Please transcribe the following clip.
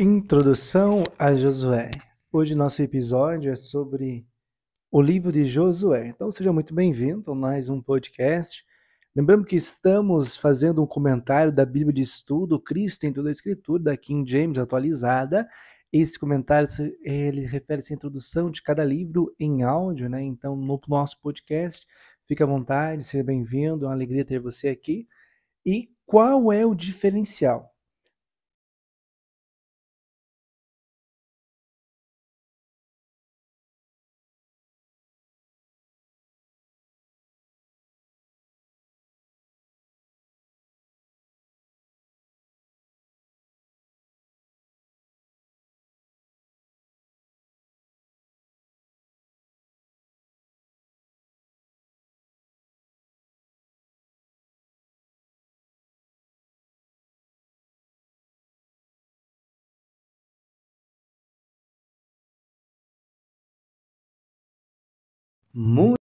Introdução a Josué. Hoje nosso episódio é sobre o livro de Josué. Então seja muito bem-vindo a mais um podcast. Lembrando que estamos fazendo um comentário da Bíblia de Estudo, Cristo em toda a Escritura, da King James atualizada. Esse comentário ele refere-se à introdução de cada livro em áudio, né? Então no nosso podcast, fique à vontade, seja bem-vindo, é uma alegria ter você aqui. E qual é o diferencial? Muito